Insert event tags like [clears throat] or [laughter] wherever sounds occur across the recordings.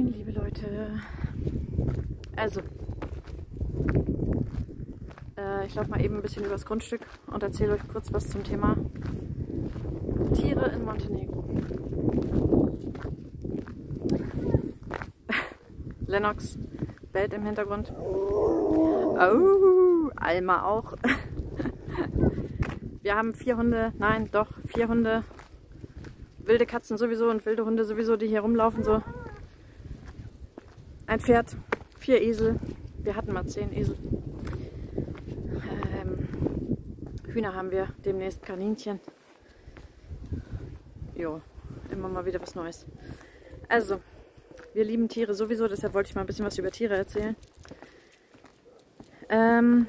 Moin, liebe Leute. Also, äh, ich laufe mal eben ein bisschen übers Grundstück und erzähle euch kurz was zum Thema Tiere in Montenegro. [laughs] Lennox bellt im Hintergrund. Oh, Alma auch. [laughs] Wir haben vier Hunde, nein, doch, vier Hunde. Wilde Katzen sowieso und wilde Hunde sowieso, die hier rumlaufen so. Ein Pferd, vier Esel. Wir hatten mal zehn Esel. Ähm, Hühner haben wir, demnächst Kaninchen. Jo, immer mal wieder was Neues. Also, wir lieben Tiere sowieso, deshalb wollte ich mal ein bisschen was über Tiere erzählen. Ähm,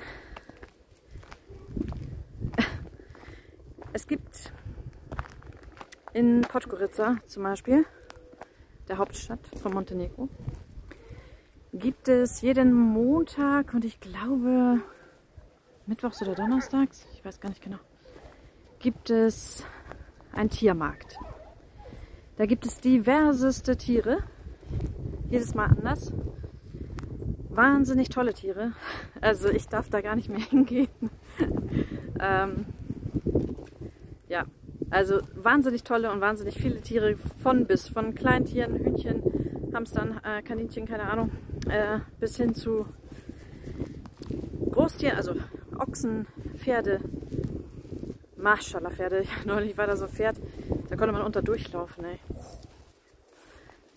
[laughs] es gibt in Podgorica zum Beispiel, der Hauptstadt von Montenegro, gibt es jeden Montag und ich glaube Mittwochs oder Donnerstags, ich weiß gar nicht genau, gibt es einen Tiermarkt. Da gibt es diverseste Tiere, jedes Mal anders. Wahnsinnig tolle Tiere. Also ich darf da gar nicht mehr [laughs] hingehen. ähm, ja, also wahnsinnig tolle und wahnsinnig viele Tiere von bis, von Kleintieren, Hühnchen, Hamstern, äh, Kaninchen, keine Ahnung, äh, bis hin zu Großtieren, also Ochsen, Pferde, Maschallah Pferde. [laughs] Neulich war da so ein Pferd, da konnte man unter durchlaufen, ey.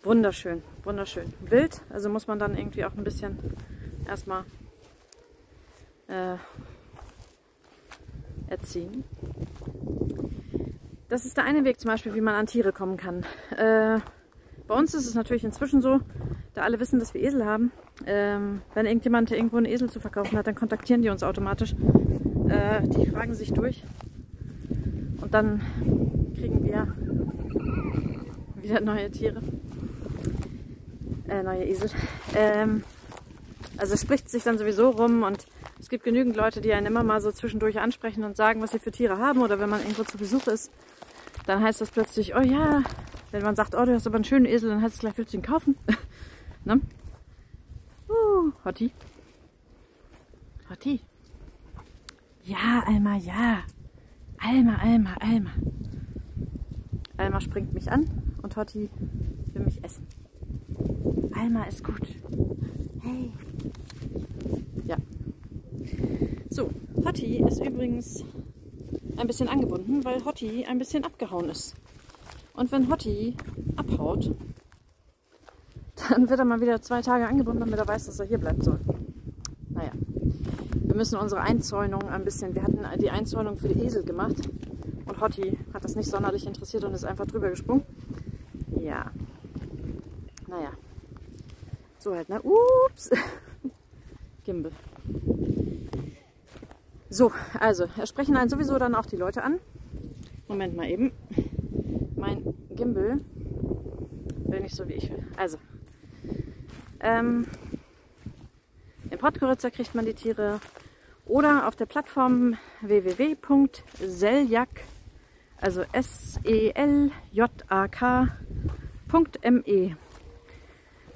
Wunderschön, wunderschön. Wild, also muss man dann irgendwie auch ein bisschen erstmal äh, erziehen. Das ist der eine Weg zum Beispiel, wie man an Tiere kommen kann. Äh, bei uns ist es natürlich inzwischen so, da alle wissen, dass wir Esel haben. Ähm, wenn irgendjemand irgendwo einen Esel zu verkaufen hat, dann kontaktieren die uns automatisch. Äh, die fragen sich durch. Und dann kriegen wir wieder neue Tiere. Äh, neue Esel. Ähm, also spricht sich dann sowieso rum und es gibt genügend Leute, die einen immer mal so zwischendurch ansprechen und sagen, was sie für Tiere haben oder wenn man irgendwo zu Besuch ist, dann heißt das plötzlich, oh ja, wenn man sagt, oh, du hast aber einen schönen Esel, dann heißt es gleich, willst du ihn kaufen? [laughs] ne? Uh, Hotti. Hotti. Ja, Alma, ja. Alma, Alma, Alma. Alma springt mich an und Hotti will mich essen. Alma ist gut. Hey. Ja. So, Hotti ist übrigens ein bisschen angebunden, weil Hotti ein bisschen abgehauen ist. Und wenn Hotti abhaut, dann wird er mal wieder zwei Tage angebunden, damit er weiß, dass er hier bleiben soll. Naja, wir müssen unsere Einzäunung ein bisschen, wir hatten die Einzäunung für die Esel gemacht und Hotti hat das nicht sonderlich interessiert und ist einfach drüber gesprungen. Ja, naja, so halt, ne? Ups, [laughs] Gimbal. So, also, sprechen einen sowieso dann auch die Leute an. Moment mal eben. Mein Gimbal will nicht so, wie ich will. Also, ähm, in Podgorica kriegt man die Tiere oder auf der Plattform www.seljak, also S-E-L-J-A-K.me.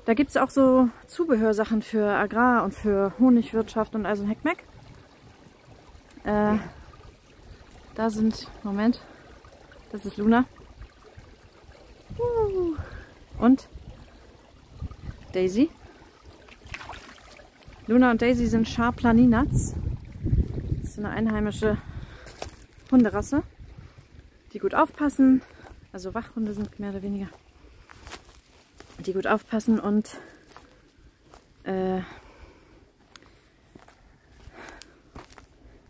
Da gibt es auch so Zubehörsachen für Agrar- und für Honigwirtschaft und also ein Heckmeck. Äh, da sind, Moment, das ist Luna. Und Daisy. Luna und Daisy sind Scharplaninats. Das ist eine einheimische Hunderasse, die gut aufpassen. Also Wachhunde sind mehr oder weniger. Die gut aufpassen und äh,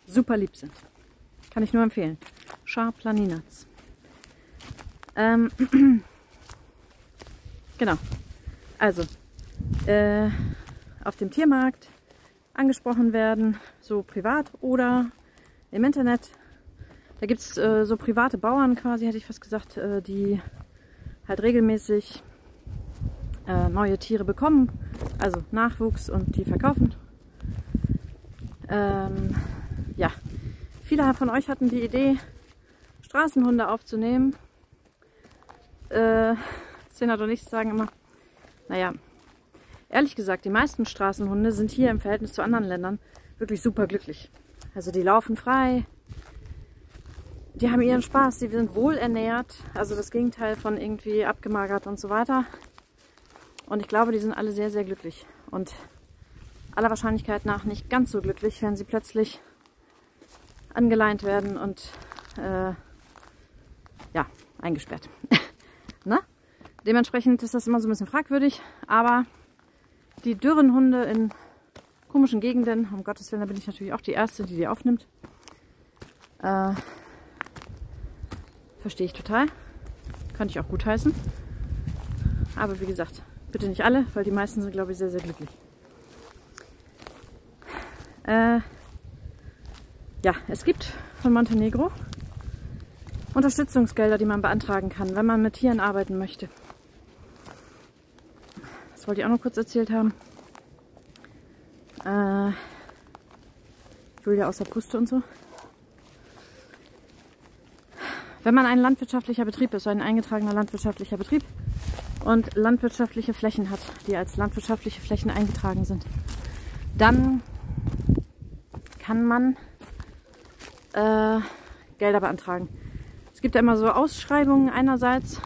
super lieb sind. Kann ich nur empfehlen. Scharplaninats. Ähm, [clears throat] genau. Also, äh, auf dem Tiermarkt angesprochen werden, so privat oder im Internet. Da gibt es äh, so private Bauern quasi, hätte ich fast gesagt, äh, die halt regelmäßig äh, neue Tiere bekommen, also Nachwuchs und die verkaufen. Ähm, ja, viele von euch hatten die Idee, Straßenhunde aufzunehmen. Äh, Senat und ich sagen immer, naja, ehrlich gesagt, die meisten Straßenhunde sind hier im Verhältnis zu anderen Ländern wirklich super glücklich. Also die laufen frei, die haben ihren Spaß, die sind wohl ernährt, also das Gegenteil von irgendwie abgemagert und so weiter. Und ich glaube, die sind alle sehr, sehr glücklich. Und aller Wahrscheinlichkeit nach nicht ganz so glücklich, wenn sie plötzlich angeleint werden und äh, ja, eingesperrt. [laughs] Dementsprechend ist das immer so ein bisschen fragwürdig, aber die dürren Hunde in komischen Gegenden, um Gottes Willen, da bin ich natürlich auch die Erste, die die aufnimmt. Äh, verstehe ich total. Könnte ich auch gut heißen. Aber wie gesagt, bitte nicht alle, weil die meisten sind, glaube ich, sehr, sehr glücklich. Äh, ja, es gibt von Montenegro Unterstützungsgelder, die man beantragen kann, wenn man mit Tieren arbeiten möchte. Wollte ich auch noch kurz erzählt haben. Äh, Julia außer Puste und so. Wenn man ein landwirtschaftlicher Betrieb ist, ein eingetragener landwirtschaftlicher Betrieb und landwirtschaftliche Flächen hat, die als landwirtschaftliche Flächen eingetragen sind, dann kann man äh, Gelder beantragen. Es gibt ja immer so Ausschreibungen einerseits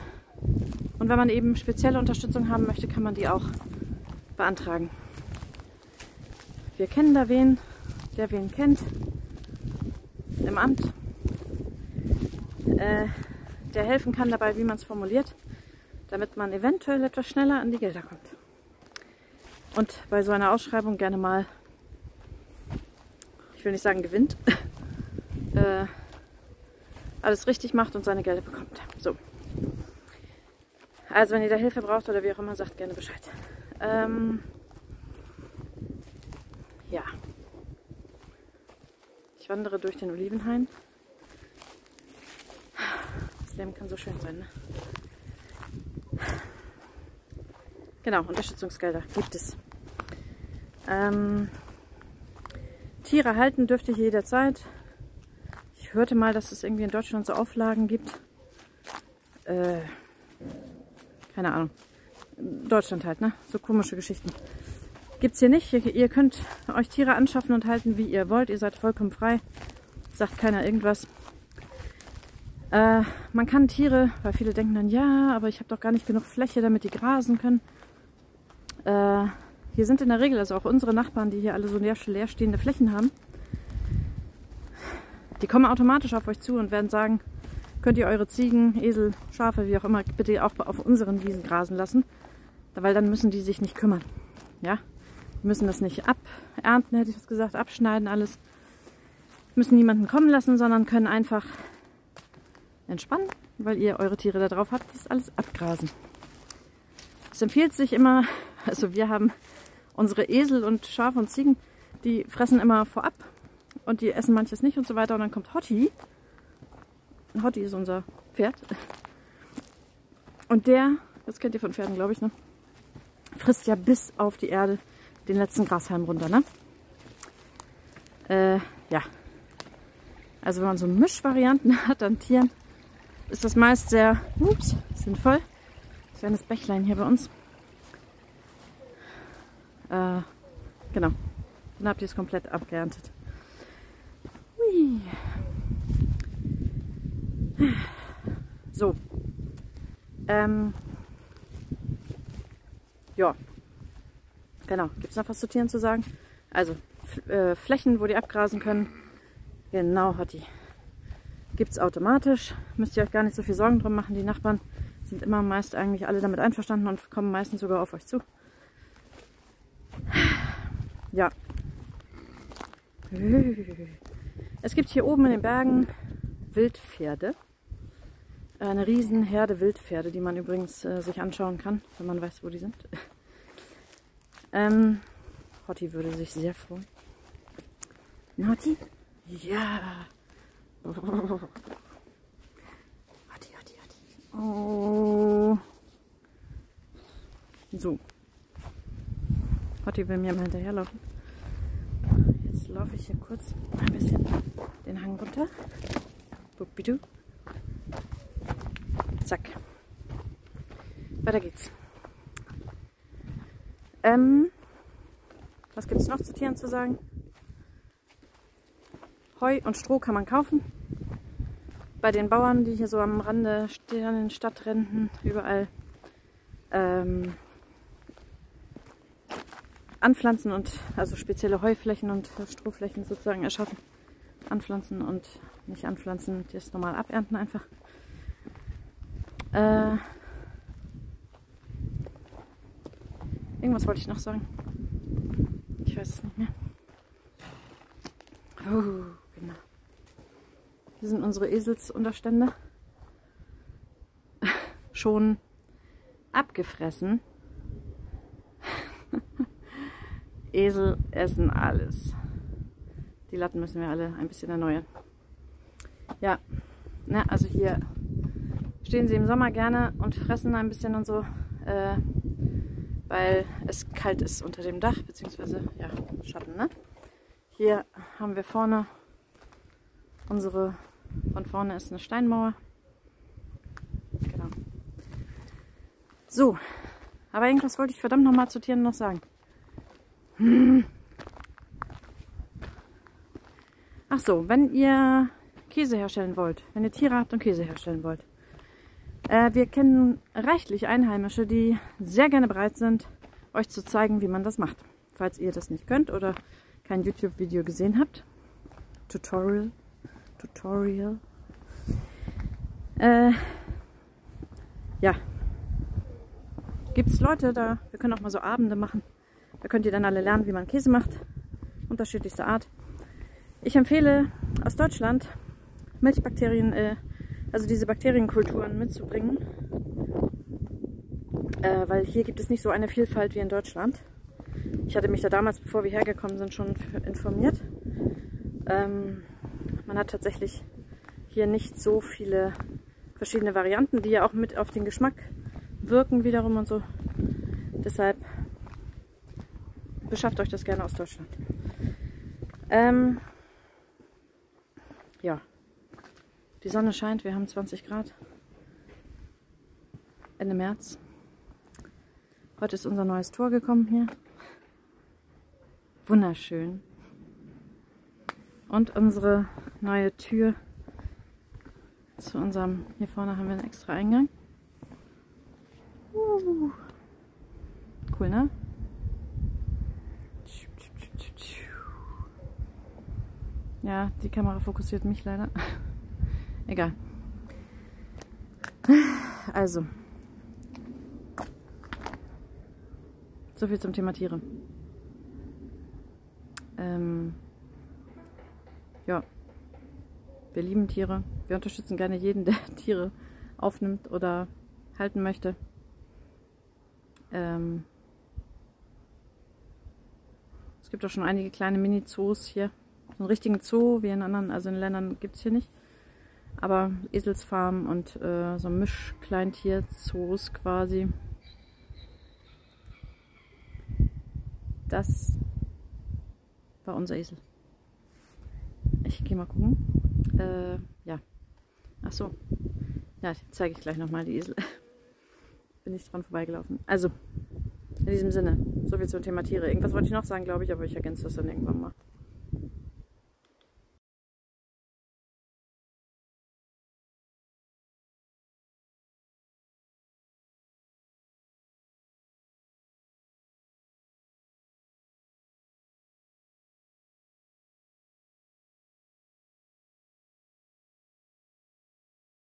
und wenn man eben spezielle Unterstützung haben möchte, kann man die auch beantragen. Wir kennen da wen, der wen kennt im Amt, äh, der helfen kann dabei, wie man es formuliert, damit man eventuell etwas schneller an die Gelder kommt. Und bei so einer Ausschreibung gerne mal, ich will nicht sagen gewinnt, [laughs] äh, alles richtig macht und seine Gelder bekommt. So. Also wenn ihr da Hilfe braucht oder wie auch immer, sagt gerne Bescheid. Ähm, ja. Ich wandere durch den Olivenhain. Das Leben kann so schön sein, ne? Genau, Unterstützungsgelder gibt es. Ähm, Tiere halten dürfte ich jederzeit hörte mal, dass es irgendwie in Deutschland so Auflagen gibt. Äh, keine Ahnung. Deutschland halt, ne? So komische Geschichten. Gibt's hier nicht. Ihr, ihr könnt euch Tiere anschaffen und halten, wie ihr wollt. Ihr seid vollkommen frei. Sagt keiner irgendwas. Äh, man kann Tiere, weil viele denken dann, ja, aber ich habe doch gar nicht genug Fläche, damit die grasen können. Äh, hier sind in der Regel, also auch unsere Nachbarn, die hier alle so leerstehende Flächen haben, die kommen automatisch auf euch zu und werden sagen, könnt ihr eure Ziegen, Esel, Schafe, wie auch immer, bitte auch auf unseren Wiesen grasen lassen. Weil dann müssen die sich nicht kümmern. Ja? Die müssen das nicht abernten, hätte ich das gesagt, abschneiden, alles. Müssen niemanden kommen lassen, sondern können einfach entspannen, weil ihr eure Tiere da drauf habt, das alles abgrasen. Es empfiehlt sich immer, also wir haben unsere Esel und Schafe und Ziegen, die fressen immer vorab und die essen manches nicht und so weiter. Und dann kommt Hotti. Hotti ist unser Pferd. Und der, das kennt ihr von Pferden, glaube ich, ne? Frisst ja bis auf die Erde den letzten Grashalm runter, ne? Äh, ja. Also wenn man so Mischvarianten [laughs] hat an Tieren, ist das meist sehr ups, sinnvoll. Kleines Bächlein hier bei uns. Äh, genau. Dann habt ihr es komplett abgeerntet. So. Ähm. Ja. Genau. Gibt es noch was zu Tieren zu sagen? Also, äh, Flächen, wo die abgrasen können. Genau, hat die. Gibt es automatisch. Müsst ihr euch gar nicht so viel Sorgen drum machen. Die Nachbarn sind immer meist eigentlich alle damit einverstanden und kommen meistens sogar auf euch zu. Ja. Es gibt hier oben in den Bergen Wildpferde. Eine riesen Herde Wildpferde, die man übrigens äh, sich anschauen kann, wenn man weiß, wo die sind. [laughs] ähm, Hotti würde sich sehr freuen. Hotti? Ja. [laughs] Hotti, Hotti, Hotti. Oh. So. Hotti will mir mal hinterherlaufen laufe ich hier kurz ein bisschen den Hang runter. Bubidu. Zack. Weiter geht's. Ähm, was gibt es noch zu Tieren zu sagen? Heu und Stroh kann man kaufen. Bei den Bauern, die hier so am Rande stehen, in den Stadtränden, überall ähm, anpflanzen und also spezielle Heuflächen und Strohflächen sozusagen erschaffen. Anpflanzen und nicht anpflanzen, das normal abernten einfach. Äh, irgendwas wollte ich noch sagen. Ich weiß es nicht mehr. Oh, genau. Hier sind unsere Eselsunterstände. [laughs] Schon abgefressen. [laughs] Esel essen alles. Die Latten müssen wir alle ein bisschen erneuern. Ja, ne, also hier stehen sie im Sommer gerne und fressen ein bisschen und so, äh, weil es kalt ist unter dem Dach, beziehungsweise ja, Schatten. Ne? Hier haben wir vorne unsere, von vorne ist eine Steinmauer. Genau. So, aber irgendwas wollte ich verdammt nochmal zu Tieren noch sagen. Hm. Ach so, wenn ihr Käse herstellen wollt, wenn ihr Tiere habt und Käse herstellen wollt. Äh, wir kennen reichlich Einheimische, die sehr gerne bereit sind, euch zu zeigen, wie man das macht. Falls ihr das nicht könnt oder kein YouTube-Video gesehen habt. Tutorial. Tutorial. Äh, ja. Gibt es Leute da, wir können auch mal so Abende machen. Da könnt ihr dann alle lernen, wie man Käse macht. Unterschiedlichster Art. Ich empfehle aus Deutschland Milchbakterien, äh, also diese Bakterienkulturen mitzubringen. Äh, weil hier gibt es nicht so eine Vielfalt wie in Deutschland. Ich hatte mich da damals, bevor wir hergekommen sind, schon informiert. Ähm, man hat tatsächlich hier nicht so viele verschiedene Varianten, die ja auch mit auf den Geschmack wirken wiederum und so. Deshalb beschafft euch das gerne aus Deutschland. Ähm, ja, die Sonne scheint, wir haben 20 Grad. Ende März. Heute ist unser neues Tor gekommen hier. Wunderschön. Und unsere neue Tür zu unserem, hier vorne haben wir einen extra Eingang. Uh, cool, ne? Ja, die Kamera fokussiert mich leider. Egal. Also. So viel zum Thema Tiere. Ähm, ja. Wir lieben Tiere. Wir unterstützen gerne jeden, [laughs] der Tiere aufnimmt oder halten möchte. Ähm, es gibt auch schon einige kleine Mini-Zoos hier einen richtigen Zoo, wie in anderen, also in Ländern gibt es hier nicht. Aber Eselsfarmen und äh, so Mischkleintier-Zoos quasi. Das war unser Esel. Ich gehe mal gucken. Äh, ja. Ach so. Ja, zeige ich gleich nochmal die Esel. [laughs] Bin ich dran vorbeigelaufen. Also, in diesem Sinne, so viel zum Thema Tiere. Irgendwas wollte ich noch sagen, glaube ich, aber ich ergänze das dann irgendwann mal.